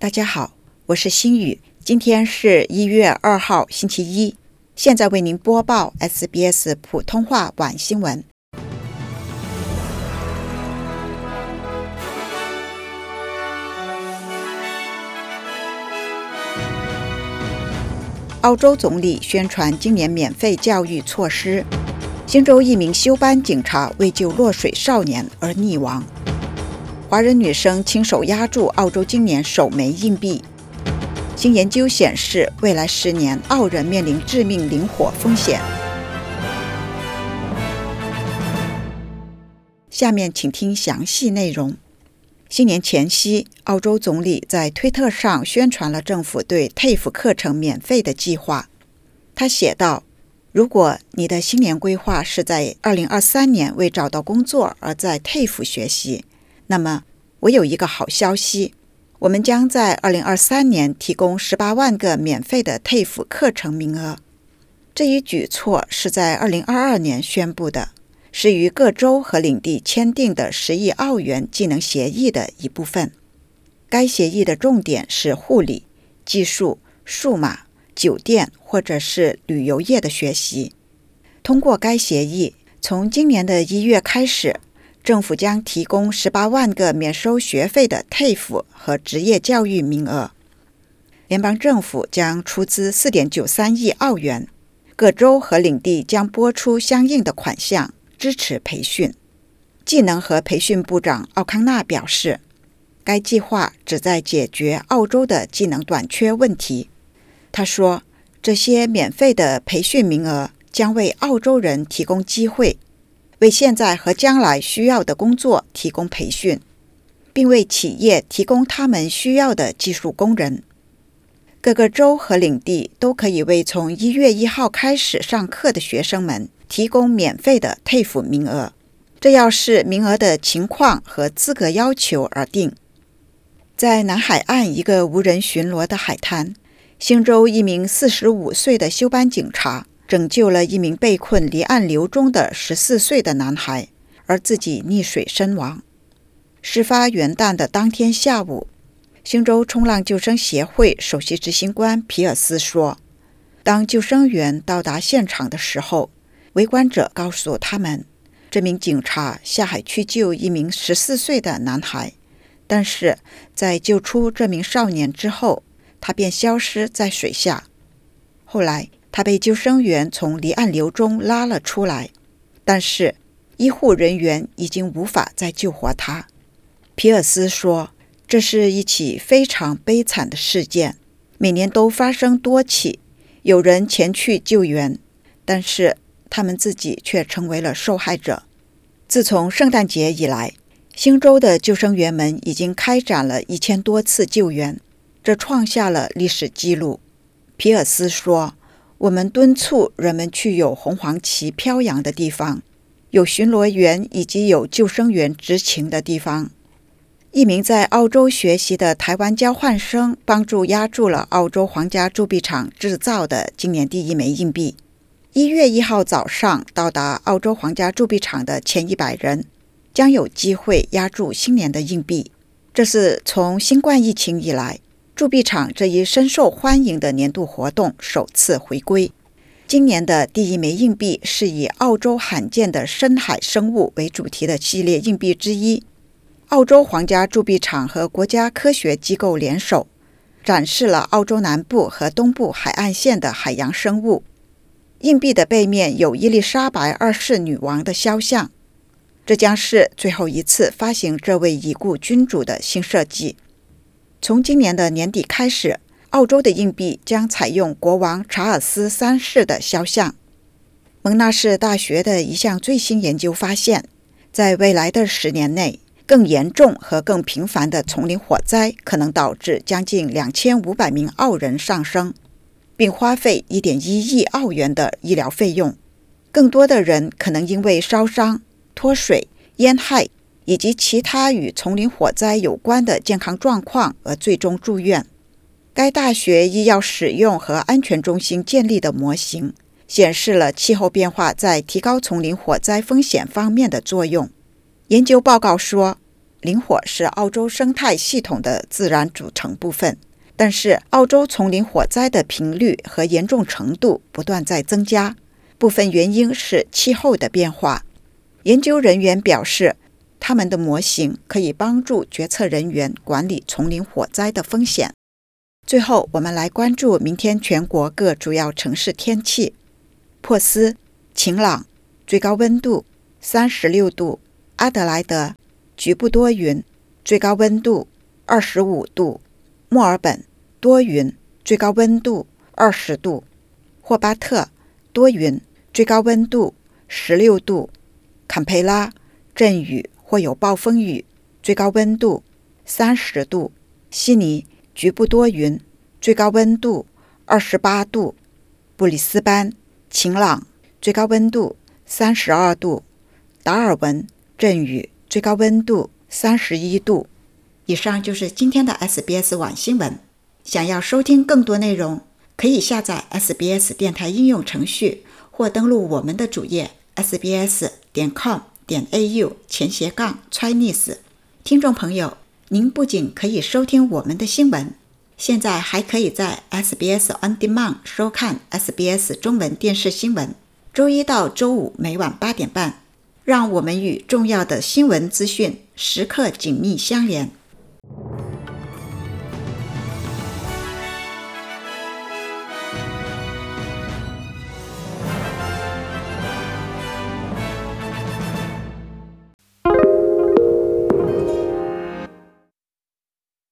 大家好，我是心雨，今天是一月二号，星期一。现在为您播报 SBS 普通话晚新闻。澳洲总理宣传今年免费教育措施。新州一名休班警察为救落水少年而溺亡。华人女生亲手压住澳洲今年首枚硬币。新研究显示，未来十年澳人面临致命林火风险。下面请听详细内容。新年前夕，澳洲总理在推特上宣传了政府对 TAFE 课程免费的计划。他写道：“如果你的新年规划是在2023年为找到工作而在 TAFE 学习，那么，我有一个好消息：我们将在2023年提供18万个免费的 TAFE 课程名额。这一举措是在2022年宣布的，是与各州和领地签订的10亿澳元技能协议的一部分。该协议的重点是护理、技术、数码、酒店或者是旅游业的学习。通过该协议，从今年的一月开始。政府将提供十八万个免收学费的 TAFE 和职业教育名额。联邦政府将出资四点九三亿澳元，各州和领地将拨出相应的款项支持培训。技能和培训部长奥康纳表示，该计划旨在解决澳洲的技能短缺问题。他说：“这些免费的培训名额将为澳洲人提供机会。”为现在和将来需要的工作提供培训，并为企业提供他们需要的技术工人。各个州和领地都可以为从一月一号开始上课的学生们提供免费的 TAFE 名额，这要视名额的情况和资格要求而定。在南海岸一个无人巡逻的海滩，新州一名四十五岁的休班警察。拯救了一名被困离岸流中的十四岁的男孩，而自己溺水身亡。事发元旦的当天下午，新州冲浪救生协会首席执行官皮尔斯说：“当救生员到达现场的时候，围观者告诉他们，这名警察下海去救一名十四岁的男孩，但是在救出这名少年之后，他便消失在水下。后来。”他被救生员从离岸流中拉了出来，但是医护人员已经无法再救活他。皮尔斯说：“这是一起非常悲惨的事件，每年都发生多起。有人前去救援，但是他们自己却成为了受害者。自从圣诞节以来，新州的救生员们已经开展了一千多次救援，这创下了历史记录。”皮尔斯说。我们敦促人们去有红黄旗飘扬的地方，有巡逻员以及有救生员执勤的地方。一名在澳洲学习的台湾交换生帮助压住了澳洲皇家铸币厂制造的今年第一枚硬币。一月一号早上到达澳洲皇家铸币厂的前一百人将有机会压住新年的硬币。这是从新冠疫情以来。铸币厂这一深受欢迎的年度活动首次回归。今年的第一枚硬币是以澳洲罕见的深海生物为主题的系列硬币之一。澳洲皇家铸币厂和国家科学机构联手，展示了澳洲南部和东部海岸线的海洋生物。硬币的背面有伊丽莎白二世女王的肖像，这将是最后一次发行这位已故君主的新设计。从今年的年底开始，澳洲的硬币将采用国王查尔斯三世的肖像。蒙纳士大学的一项最新研究发现，在未来的十年内，更严重和更频繁的丛林火灾可能导致将近两千五百名澳人丧生，并花费一点一亿澳元的医疗费用。更多的人可能因为烧伤、脱水、烟害。以及其他与丛林火灾有关的健康状况而最终住院。该大学医药使用和安全中心建立的模型显示了气候变化在提高丛林火灾风险方面的作用。研究报告说，林火是澳洲生态系统的自然组成部分，但是澳洲丛林火灾的频率和严重程度不断在增加，部分原因是气候的变化。研究人员表示，他们的模型可以帮助决策人员管理丛林火灾的风险。最后，我们来关注明天全国各主要城市天气：珀斯晴朗，最高温度三十六度；阿德莱德局部多云，最高温度二十五度；墨尔本多云，最高温度二十度；霍巴特多云，最高温度十六度；坎培拉阵雨或有暴风雨，最高温度三十度；悉尼。局部多云，最高温度二十八度；布里斯班晴朗，最高温度三十二度；达尔文阵雨，最高温度三十一度。以上就是今天的 SBS 晚新闻。想要收听更多内容，可以下载 SBS 电台应用程序，或登录我们的主页 sbs 点 com 点 au 前斜杠 Chinese。听众朋友。您不仅可以收听我们的新闻，现在还可以在 SBS On Demand 收看 SBS 中文电视新闻。周一到周五每晚八点半，让我们与重要的新闻资讯时刻紧密相连。